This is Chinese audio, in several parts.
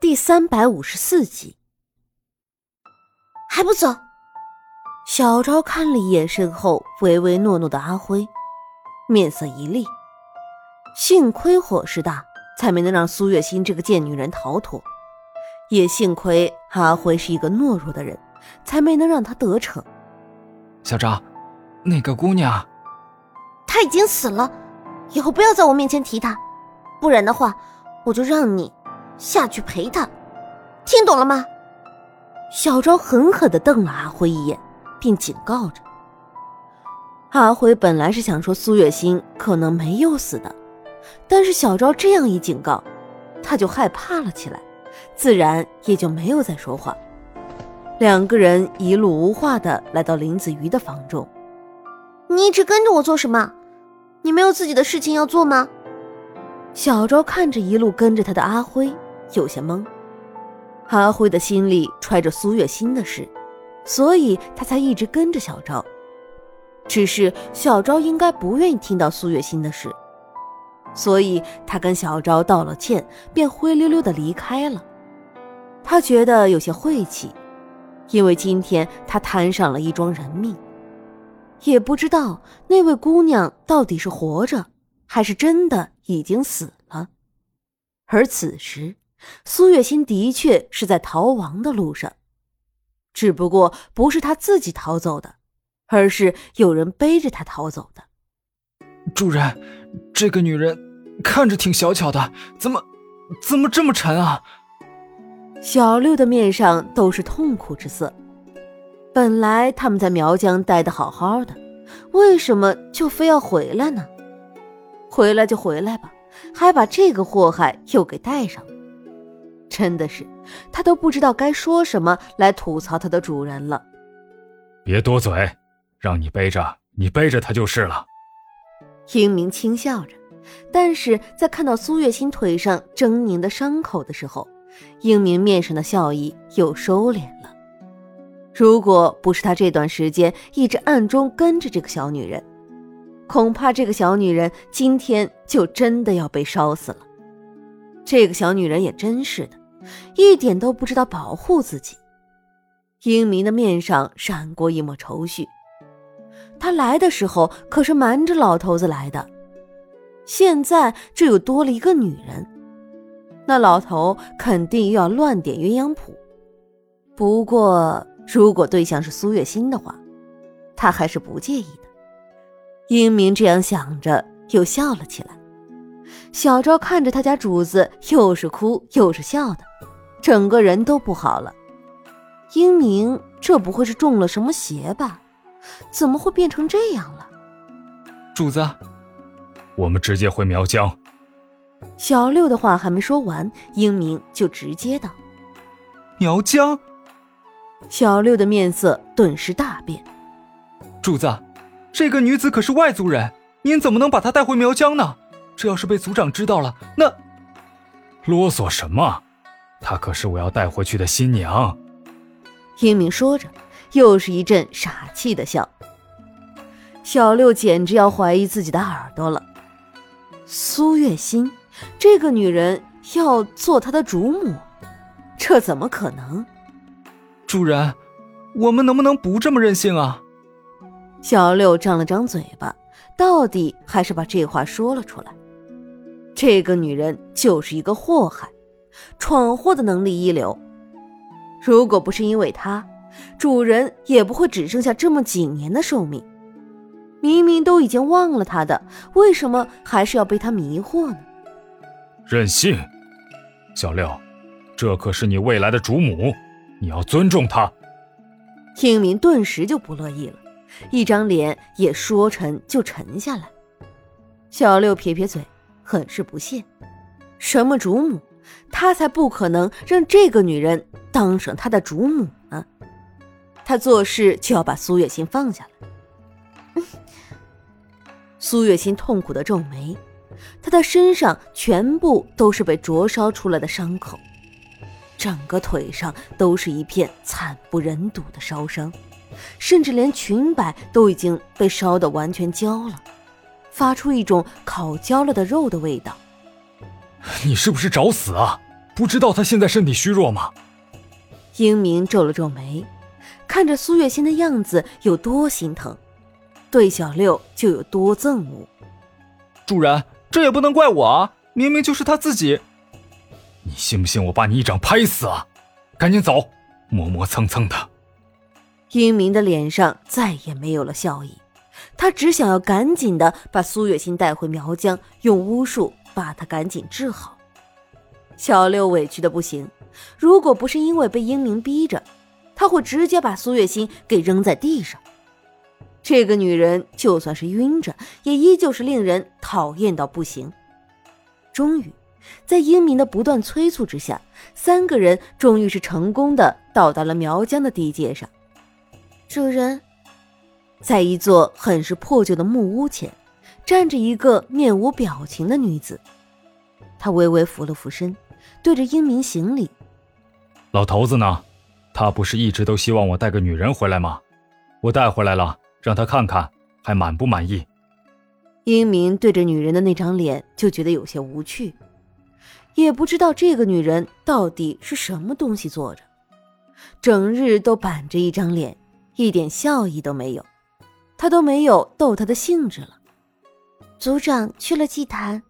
第三百五十四集，还不走？小昭看了一眼身后唯唯诺诺的阿辉，面色一厉。幸亏火势大，才没能让苏月心这个贱女人逃脱；也幸亏阿辉是一个懦弱的人，才没能让他得逞。小昭，那个姑娘，她已经死了，以后不要在我面前提她，不然的话，我就让你。下去陪他，听懂了吗？小昭狠狠的瞪了阿辉一眼，并警告着。阿辉本来是想说苏月心可能没有死的，但是小昭这样一警告，他就害怕了起来，自然也就没有再说话。两个人一路无话的来到林子瑜的房中。你一直跟着我做什么？你没有自己的事情要做吗？小昭看着一路跟着他的阿辉。有些懵，阿辉的心里揣着苏月心的事，所以他才一直跟着小昭。只是小昭应该不愿意听到苏月心的事，所以他跟小昭道了歉，便灰溜溜的离开了。他觉得有些晦气，因为今天他摊上了一桩人命，也不知道那位姑娘到底是活着，还是真的已经死了。而此时。苏月心的确是在逃亡的路上，只不过不是她自己逃走的，而是有人背着她逃走的。主人，这个女人看着挺小巧的，怎么怎么这么沉啊？小六的面上都是痛苦之色。本来他们在苗疆待得好好的，为什么就非要回来呢？回来就回来吧，还把这个祸害又给带上了。真的是，他都不知道该说什么来吐槽他的主人了。别多嘴，让你背着，你背着他就是了。英明轻笑着，但是在看到苏月心腿上狰狞的伤口的时候，英明面上的笑意又收敛了。如果不是他这段时间一直暗中跟着这个小女人，恐怕这个小女人今天就真的要被烧死了。这个小女人也真是的。一点都不知道保护自己，英明的面上闪过一抹愁绪。他来的时候可是瞒着老头子来的，现在这又多了一个女人，那老头肯定又要乱点鸳鸯谱。不过，如果对象是苏月心的话，他还是不介意的。英明这样想着，又笑了起来。小昭看着他家主子，又是哭又是笑的。整个人都不好了，英明，这不会是中了什么邪吧？怎么会变成这样了？主子，我们直接回苗疆。小六的话还没说完，英明就直接道：“苗疆。”小六的面色顿时大变。主子，这个女子可是外族人，您怎么能把她带回苗疆呢？这要是被族长知道了，那……啰嗦什么？她可是我要带回去的新娘。英明说着，又是一阵傻气的笑。小六简直要怀疑自己的耳朵了。苏月心，这个女人要做他的主母，这怎么可能？主人，我们能不能不这么任性啊？小六张了张嘴巴，到底还是把这话说了出来。这个女人就是一个祸害。闯祸的能力一流，如果不是因为她，主人也不会只剩下这么几年的寿命。明明都已经忘了她的，为什么还是要被她迷惑呢？任性，小六，这可是你未来的主母，你要尊重她。听明顿时就不乐意了，一张脸也说沉就沉下来。小六撇撇嘴，很是不屑：“什么主母？”他才不可能让这个女人当上他的主母呢！他做事就要把苏月心放下来。苏月心痛苦的皱眉，她的身上全部都是被灼烧出来的伤口，整个腿上都是一片惨不忍睹的烧伤，甚至连裙摆都已经被烧得完全焦了，发出一种烤焦了的肉的味道。你是不是找死啊？不知道他现在身体虚弱吗？英明皱了皱眉，看着苏月心的样子有多心疼，对小六就有多憎恶。主人，这也不能怪我啊，明明就是他自己。你信不信我把你一掌拍死啊？赶紧走，磨磨蹭蹭的。英明的脸上再也没有了笑意，他只想要赶紧的把苏月心带回苗疆，用巫术把她赶紧治好。小六委屈的不行，如果不是因为被英明逼着，他会直接把苏月心给扔在地上。这个女人就算是晕着，也依旧是令人讨厌到不行。终于，在英明的不断催促之下，三个人终于是成功的到达了苗疆的地界上。主人，在一座很是破旧的木屋前，站着一个面无表情的女子。她微微俯了俯身。对着英明行礼。老头子呢？他不是一直都希望我带个女人回来吗？我带回来了，让他看看，还满不满意？英明对着女人的那张脸就觉得有些无趣，也不知道这个女人到底是什么东西做着，整日都板着一张脸，一点笑意都没有。他都没有逗他的兴致了。族长去了祭坛。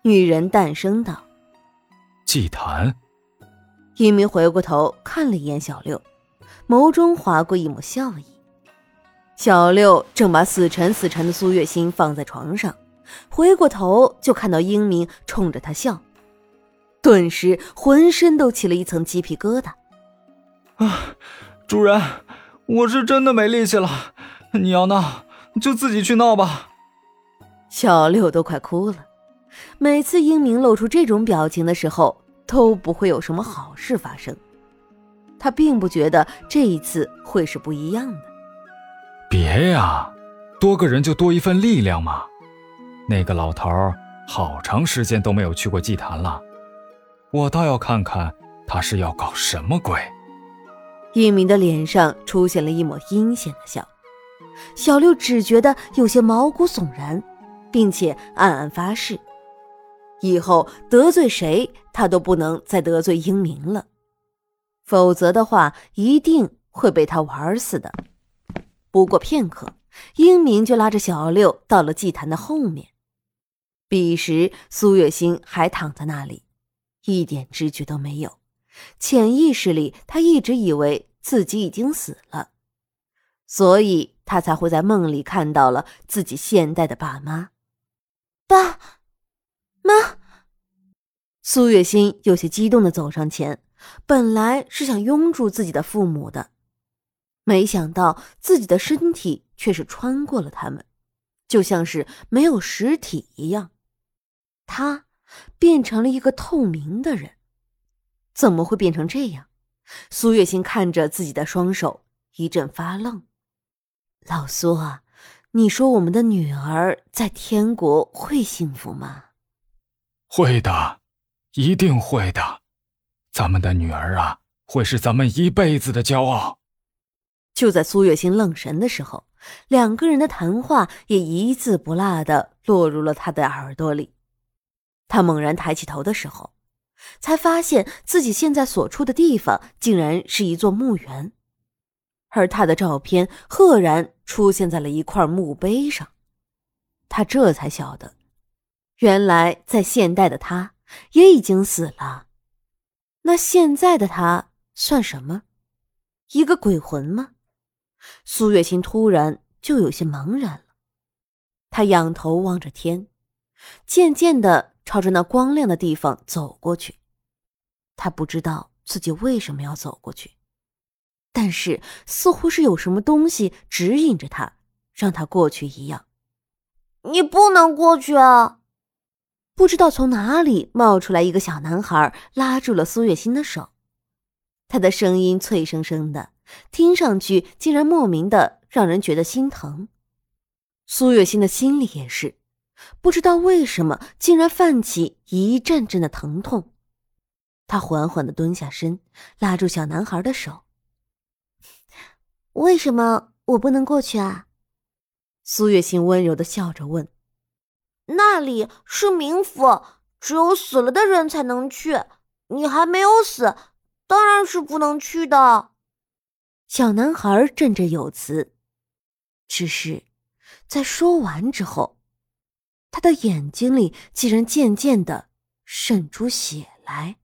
女人淡声道。祭坛。一鸣回过头看了一眼小六，眸中划过一抹笑意。小六正把死沉死沉的苏月心放在床上，回过头就看到英明冲着他笑，顿时浑身都起了一层鸡皮疙瘩。啊，主人，我是真的没力气了，你要闹就自己去闹吧。小六都快哭了。每次英明露出这种表情的时候，都不会有什么好事发生。他并不觉得这一次会是不一样的。别呀，多个人就多一份力量嘛。那个老头好长时间都没有去过祭坛了，我倒要看看他是要搞什么鬼。英明的脸上出现了一抹阴险的笑，小六只觉得有些毛骨悚然，并且暗暗发誓。以后得罪谁，他都不能再得罪英明了，否则的话，一定会被他玩死的。不过片刻，英明就拉着小六到了祭坛的后面。彼时，苏月心还躺在那里，一点知觉都没有。潜意识里，他一直以为自己已经死了，所以他才会在梦里看到了自己现代的爸妈。爸。妈，苏月心有些激动的走上前，本来是想拥住自己的父母的，没想到自己的身体却是穿过了他们，就像是没有实体一样，他变成了一个透明的人，怎么会变成这样？苏月心看着自己的双手，一阵发愣。老苏啊，你说我们的女儿在天国会幸福吗？会的，一定会的，咱们的女儿啊，会是咱们一辈子的骄傲。就在苏月心愣神的时候，两个人的谈话也一字不落的落入了他的耳朵里。他猛然抬起头的时候，才发现自己现在所处的地方竟然是一座墓园，而他的照片赫然出现在了一块墓碑上。他这才晓得。原来，在现代的他也已经死了。那现在的他算什么？一个鬼魂吗？苏月心突然就有些茫然了。他仰头望着天，渐渐的朝着那光亮的地方走过去。他不知道自己为什么要走过去，但是似乎是有什么东西指引着他，让他过去一样。你不能过去啊！不知道从哪里冒出来一个小男孩，拉住了苏月心的手。他的声音脆生生的，听上去竟然莫名的让人觉得心疼。苏月心的心里也是，不知道为什么，竟然泛起一阵阵的疼痛。他缓缓的蹲下身，拉住小男孩的手。为什么我不能过去啊？苏月心温柔的笑着问。那里是冥府，只有死了的人才能去。你还没有死，当然是不能去的。小男孩振振有词，只是在说完之后，他的眼睛里竟然渐渐的渗出血来。